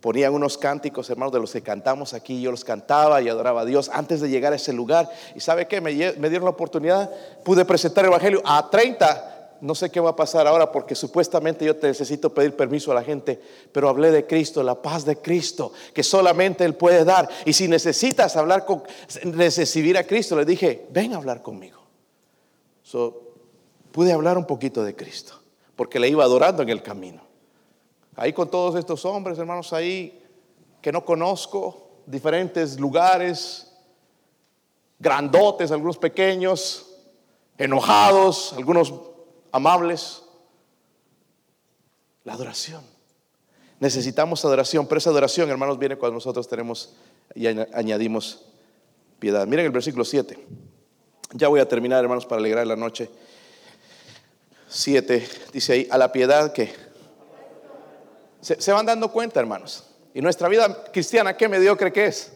ponían unos cánticos, hermanos, de los que cantamos aquí. Yo los cantaba y adoraba a Dios antes de llegar a ese lugar. Y sabe qué, me, dieron la oportunidad, pude presentar el Evangelio a 30 no sé qué va a pasar ahora porque supuestamente yo te necesito pedir permiso a la gente, pero hablé de Cristo, la paz de Cristo, que solamente Él puede dar. Y si necesitas hablar con, recibir a Cristo, le dije, ven a hablar conmigo. Pude hablar un poquito de Cristo, porque le iba adorando en el camino. Ahí con todos estos hombres, hermanos, ahí que no conozco, diferentes lugares, grandotes, algunos pequeños, enojados, algunos amables. La adoración. Necesitamos adoración, pero esa adoración, hermanos, viene cuando nosotros tenemos y añadimos piedad. Miren el versículo 7. Ya voy a terminar, hermanos, para alegrar la noche. 7 dice ahí, a la piedad que se, van dando cuenta, hermanos. Y nuestra vida cristiana, qué mediocre que es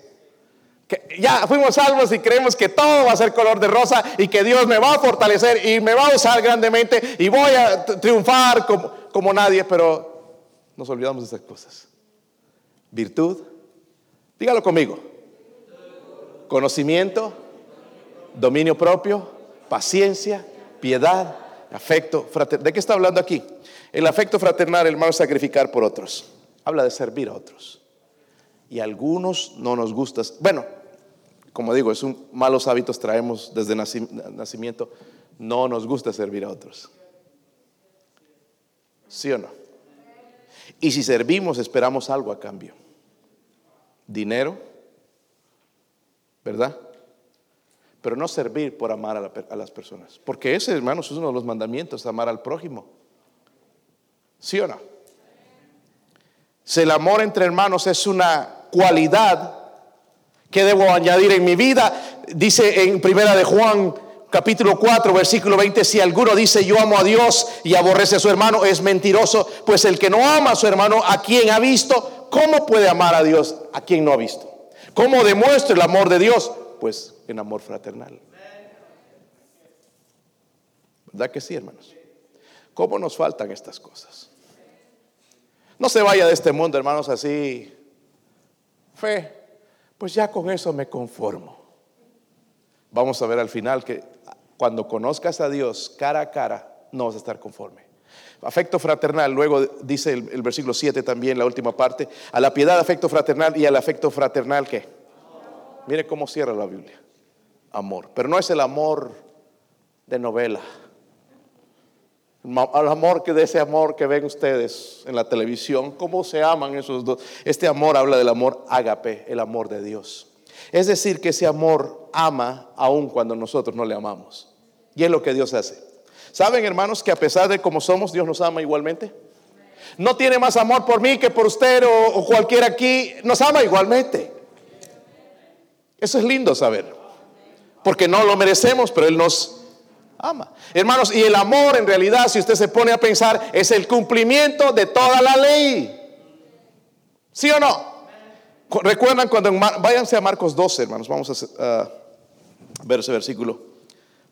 ya fuimos salvos y creemos que todo va a ser color de rosa y que Dios me va a fortalecer y me va a usar grandemente y voy a triunfar como, como nadie, pero nos olvidamos de esas cosas. Virtud, dígalo conmigo. Conocimiento, dominio propio, paciencia, piedad, afecto fraternal. ¿De qué está hablando aquí? El afecto fraternal, hermano, sacrificar por otros. Habla de servir a otros. Y a algunos no nos gusta. Bueno, como digo, es un malos hábitos traemos desde nacimiento. No nos gusta servir a otros. ¿Sí o no? Y si servimos, esperamos algo a cambio. Dinero, ¿verdad? Pero no servir por amar a, a, las personas. Porque ese, hermanos, es uno de los mandamientos, amar al prójimo. ¿Sí o no? Si el amor entre hermanos es una cualidad ¿Qué debo añadir en mi vida? Dice en Primera de Juan capítulo 4 versículo 20, si alguno dice yo amo a Dios y aborrece a su hermano, es mentiroso, pues el que no ama a su hermano, a quien ha visto, ¿cómo puede amar a Dios a quien no ha visto? ¿Cómo demuestra el amor de Dios? Pues en amor fraternal. ¿Verdad que sí, hermanos? ¿Cómo nos faltan estas cosas? No se vaya de este mundo, hermanos, así. Fe, pues ya con eso me conformo. Vamos a ver al final que cuando conozcas a Dios cara a cara, no vas a estar conforme. Afecto fraternal, luego dice el, versículo 7 también, la última parte, a la piedad, afecto fraternal y al afecto fraternal, ¿qué? Mire cómo cierra la Biblia. Amor. Pero no es el amor de novela. Al amor que de ese amor que ven ustedes en la televisión, cómo se aman esos dos. Este amor habla del amor ágape, el amor de Dios. Es decir, que ese amor ama aun cuando nosotros no le amamos. Y es lo que Dios hace. ¿Saben, hermanos, que a pesar de cómo somos, Dios nos ama igualmente? No tiene más amor por mí que por usted o, o cualquiera aquí. Nos ama igualmente. Eso es lindo saber. Porque no lo merecemos, pero Él nos ama. Hermanos, y el amor en realidad, si usted se pone a pensar, es el cumplimiento de toda la ley. ¿Sí o no? Recuerdan cuando, váyanse a Marcos 12, hermanos, vamos a ver ese versículo.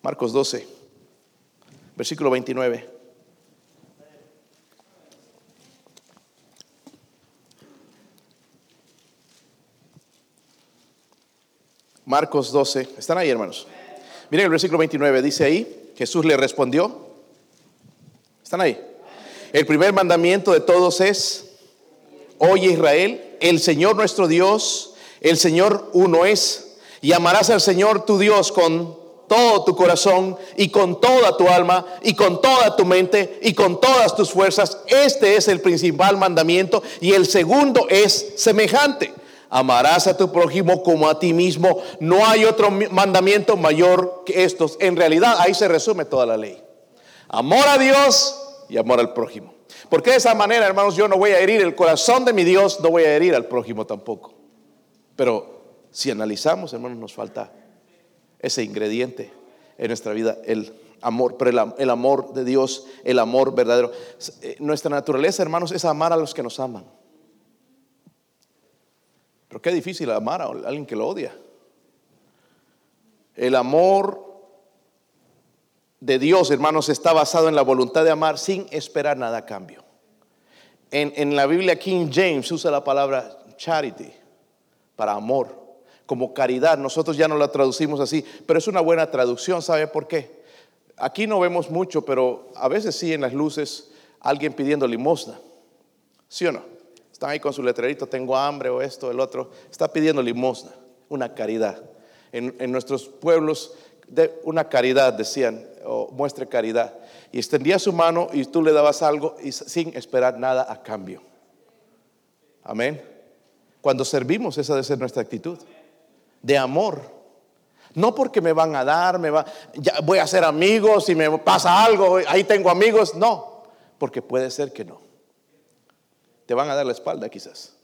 Marcos 12, versículo 29. Marcos 12, ¿están ahí, hermanos? Miren el versículo 29, dice ahí, Jesús le respondió, ¿están ahí? El primer mandamiento de todos es, oye Israel, el Señor nuestro Dios, el Señor uno es, y amarás al Señor tu Dios con todo tu corazón y con toda tu alma y con toda tu mente y con todas tus fuerzas. Este es el principal mandamiento y el segundo es semejante. Amarás a tu prójimo como a ti mismo. No hay otro mandamiento mayor que estos. En realidad ahí se resume toda la ley. Amor a Dios y amor al prójimo. Porque de esa manera, hermanos, yo no voy a herir el corazón de mi Dios, no voy a herir al prójimo tampoco. Pero si analizamos, hermanos, nos falta ese ingrediente en nuestra vida, el amor, pero el, amor de Dios, el amor verdadero. Eh, nuestra naturaleza, hermanos, es amar a los que nos aman. Pero qué difícil amar a alguien que lo odia. El amor de Dios, hermanos, está basado en la voluntad de amar sin esperar nada a cambio. En, en la Biblia King James usa la palabra charity para amor como caridad. Nosotros ya no la traducimos así, pero es una buena traducción. ¿Sabe por qué? Aquí no vemos mucho, pero a veces sí en las luces alguien pidiendo limosna. ¿Sí o no? Están ahí con su letrerito, tengo hambre o esto, el otro. Está pidiendo limosna, una caridad. En, nuestros pueblos, una caridad decían, o muestre caridad. Y extendía su mano y tú le dabas algo y sin esperar nada a cambio. Amén. Cuando servimos, esa debe ser nuestra actitud de amor. No porque me van a dar, me va, voy a ser amigos, si me pasa algo, ahí tengo amigos. No, porque puede ser que no. Te van a dar la espalda quizás.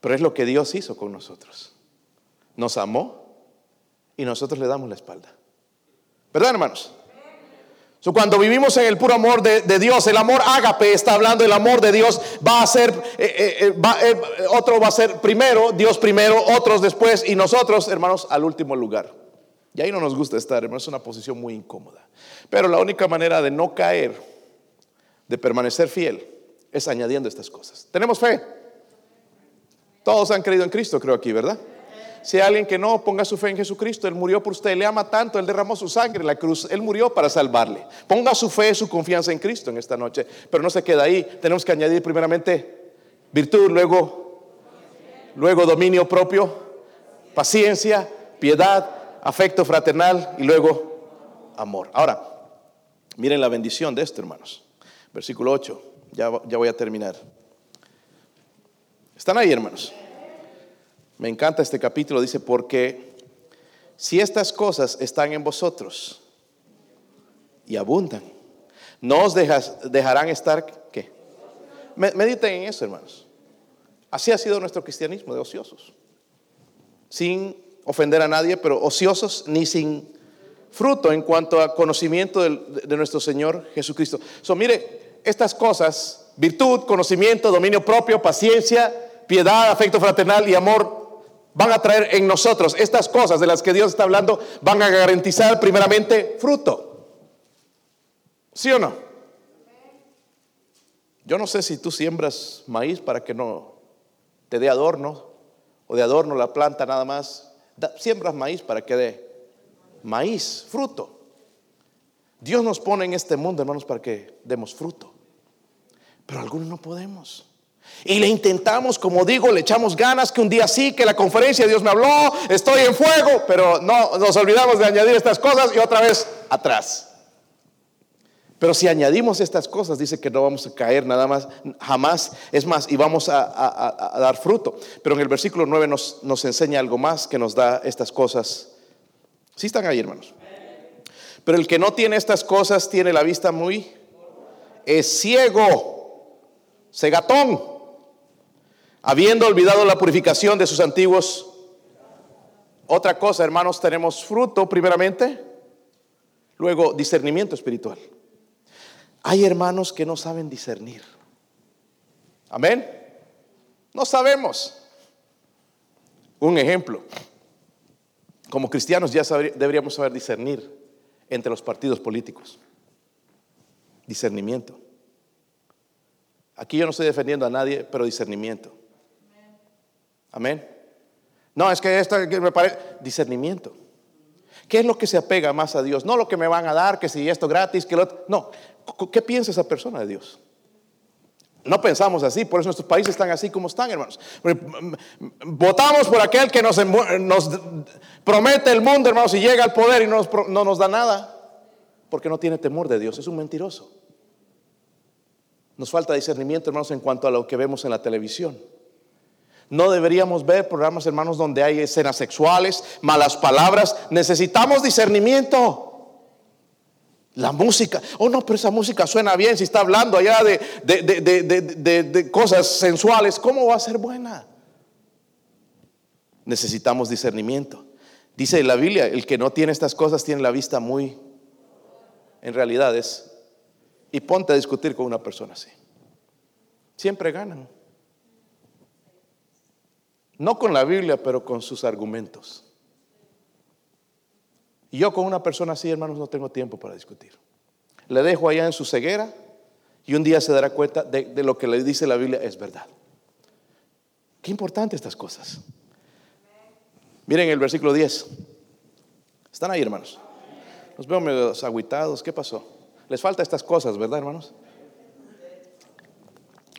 Pero es lo que Dios hizo con nosotros. Nos amó y nosotros le damos la espalda. ¿Verdad, hermanos? cuando vivimos en el puro amor de, Dios, el amor ágape está hablando, el amor de Dios va a ser, eh, eh, eh, otro va a ser primero, Dios primero, otros después y nosotros, hermanos, al último lugar. Y ahí no nos gusta estar, hermanos, es una posición muy incómoda. Pero la única manera de no caer, de permanecer fiel, es añadiendo estas cosas. ¿Tenemos fe? Todos han creído en Cristo, creo aquí, ¿verdad? Si hay alguien que no ponga su fe en Jesucristo, Él murió por usted, le ama tanto, Él derramó su sangre en la cruz, Él murió para salvarle. Ponga su fe, su confianza en Cristo en esta noche, pero no se queda ahí. Tenemos que añadir primeramente virtud, luego, luego dominio propio, paciencia, piedad, afecto fraternal y luego amor. Ahora, miren la bendición de esto, hermanos. Versículo 8, ya, ya voy a terminar. ¿Están ahí, hermanos? Me encanta este capítulo, dice, porque si estas cosas están en vosotros y abundan, no os dejarán estar, ¿qué? Mediten en eso, hermanos. Así ha sido nuestro cristianismo de ociosos. Sin ofender a nadie, pero ociosos ni sin fruto en cuanto a conocimiento de, nuestro Señor Jesucristo. So, mire, estas cosas, virtud, conocimiento, dominio propio, paciencia, piedad, afecto fraternal y amor van a traer en nosotros estas cosas de las que Dios está hablando, van a garantizar primeramente fruto. ¿Sí o no? Yo no sé si tú siembras maíz para que no te dé adorno o de adorno la planta nada más. siembras maíz para que dé maíz, fruto. Dios nos pone en este mundo, hermanos, para que demos fruto. Pero algunos no podemos. Y le intentamos, como digo, le echamos ganas que un día sí, que la conferencia Dios me habló, estoy en fuego, pero no nos olvidamos de añadir estas cosas y otra vez atrás. Pero si añadimos estas cosas, dice que no vamos a caer nada más, jamás, es más, y vamos a, dar fruto. Pero en el versículo 9 nos, nos, enseña algo más que nos da estas cosas. ¿Sí están ahí, hermanos? Pero el que no tiene estas cosas tiene la vista muy, es ciego, cegatón habiendo olvidado la purificación de sus antiguos. Otra cosa, hermanos, tenemos fruto primeramente, luego discernimiento espiritual. Hay hermanos que no saben discernir. Amén. No sabemos. Un ejemplo. Como cristianos ya deberíamos saber discernir entre los partidos políticos. Discernimiento. Aquí yo no estoy defendiendo a nadie, pero discernimiento. Amén. No, es que esto me parece discernimiento. ¿Qué es lo que se apega más a Dios? No lo que me van a dar, que si esto gratis, que lo otro. No, ¿qué piensa esa persona de Dios? No pensamos así, por eso nuestros países están así como están, hermanos. Votamos por aquel que nos, promete el mundo, hermanos, y llega al poder y no nos da nada, porque no tiene temor de Dios, es un mentiroso. Nos falta discernimiento, hermanos, en cuanto a lo que vemos en la televisión. No deberíamos ver programas, hermanos, donde hay escenas sexuales, malas palabras. Necesitamos discernimiento. La música, oh no, pero esa música suena bien si está hablando allá de, de, cosas sensuales, ¿cómo va a ser buena? Necesitamos discernimiento. Dice la Biblia, el que no tiene estas cosas tiene la vista muy, en realidad es, y ponte a discutir con una persona así. Siempre ganan. No con la Biblia, pero con sus argumentos. Y yo con una persona así, hermanos, no tengo tiempo para discutir. Le dejo allá en su ceguera y un día se dará cuenta de, lo que le dice la Biblia es verdad. Qué importante estas cosas. Miren el versículo 10. Están ahí, hermanos. Los veo medio agüitados. ¿Qué pasó? Les falta estas cosas, ¿verdad, hermanos?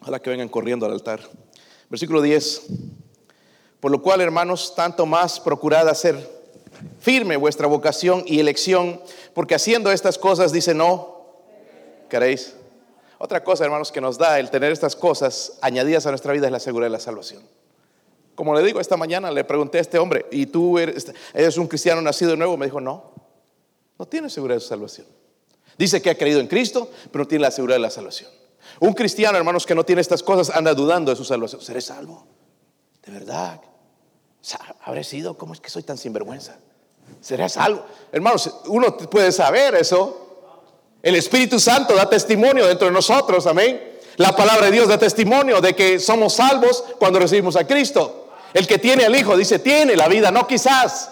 Ojalá que vengan corriendo al altar. Versículo 10. Por lo cual, hermanos, tanto más procurad hacer firme vuestra vocación y elección, porque haciendo estas cosas, dice, no, queréis. Otra cosa, hermanos, que nos da el tener estas cosas añadidas a nuestra vida es la seguridad de la salvación. Como le digo, esta mañana le pregunté a este hombre, ¿y tú eres, eres un cristiano nacido de nuevo? Me dijo, no, no tiene seguridad de su salvación. Dice que ha creído en Cristo, pero no tiene la seguridad de la salvación. Un cristiano, hermanos, que no tiene estas cosas, anda dudando de su salvación. ¿Seré salvo? ¿De verdad? ¿Habré sido? ¿Cómo es que soy tan sinvergüenza? ¿Seré salvo? Hermanos, uno puede saber eso. El Espíritu Santo da testimonio dentro de nosotros, amén. La palabra de Dios da testimonio de que somos salvos cuando recibimos a Cristo. El que tiene al Hijo dice, tiene la vida, no quizás.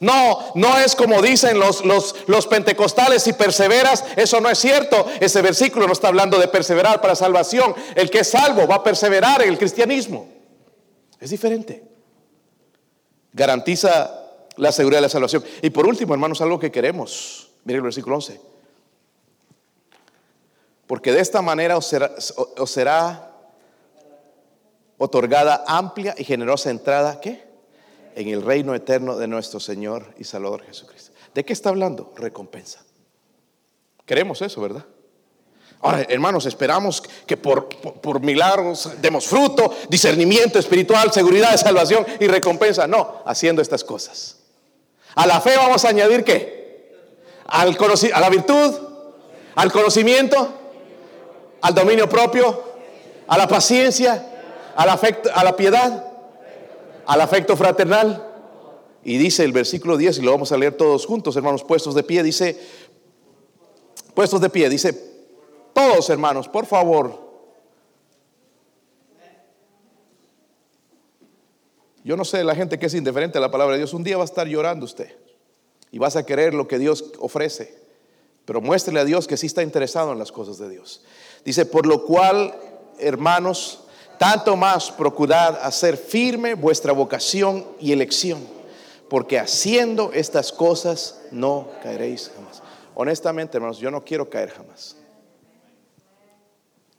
No, no es como dicen los, los, los, pentecostales, si perseveras, eso no es cierto. Ese versículo no está hablando de perseverar para salvación. El que es salvo va a perseverar en el cristianismo. Es diferente garantiza la seguridad de la salvación. Y por último, hermanos, algo que queremos. Miren el versículo 11. Porque de esta manera os será, os será otorgada amplia y generosa entrada, ¿qué? En el reino eterno de nuestro Señor y Salvador Jesucristo. ¿De qué está hablando? Recompensa. Queremos eso, ¿verdad? Ahora, hermanos, esperamos que por, milagros demos fruto, discernimiento espiritual, seguridad de salvación y recompensa. No, haciendo estas cosas. A la fe vamos a añadir qué? Al a la virtud, al conocimiento, al dominio propio, a la paciencia, al afecto, a la piedad, al afecto fraternal. Y dice el versículo 10, y lo vamos a leer todos juntos, hermanos, puestos de pie, dice, puestos de pie, dice, todos, hermanos, por favor. Yo no sé, la gente que es indiferente a la palabra de Dios, un día va a estar llorando usted y vas a querer lo que Dios ofrece. Pero muéstrele a Dios que sí está interesado en las cosas de Dios. Dice, por lo cual, hermanos, tanto más procurad hacer firme vuestra vocación y elección, porque haciendo estas cosas no caeréis jamás. Honestamente, hermanos, yo no quiero caer jamás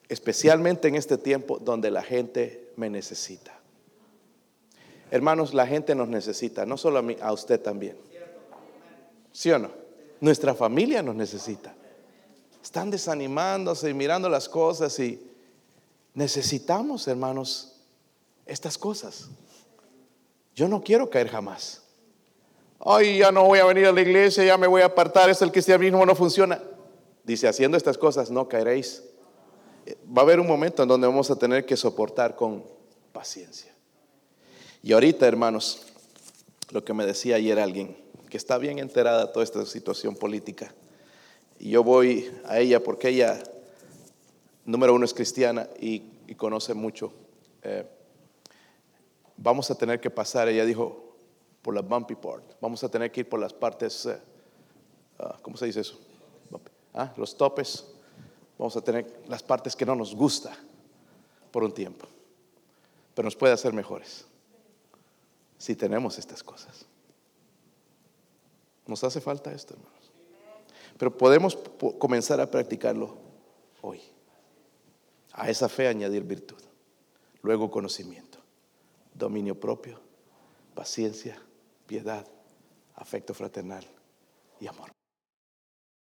especialmente en este tiempo donde la gente me necesita. Hermanos, la gente nos necesita, no solo a mí, a usted también. ¿Sí o no? Nuestra familia nos necesita. Están desanimándose y mirando las cosas y necesitamos, hermanos, estas cosas. Yo no quiero caer jamás. Ay, ya no voy a venir a la iglesia, ya me voy a apartar, es el cristianismo no funciona. Dice, haciendo estas cosas no caeréis va a haber un momento en donde vamos a tener que soportar con paciencia. Y ahorita, hermanos, lo que me decía ayer alguien, que está bien enterada de toda esta situación política, y yo voy a ella porque ella, número uno, es cristiana y, conoce mucho. Eh, vamos a tener que pasar, ella dijo, por la bumpy part, vamos a tener que ir por las partes, eh, ah, ¿cómo se dice eso? Ah, los topes vamos a tener las partes que no nos gusta por un tiempo, pero nos puede hacer mejores si tenemos estas cosas. Nos hace falta esto, hermanos. Pero podemos comenzar a practicarlo hoy. A esa fe añadir virtud, luego conocimiento, dominio propio, paciencia, piedad, afecto fraternal y amor.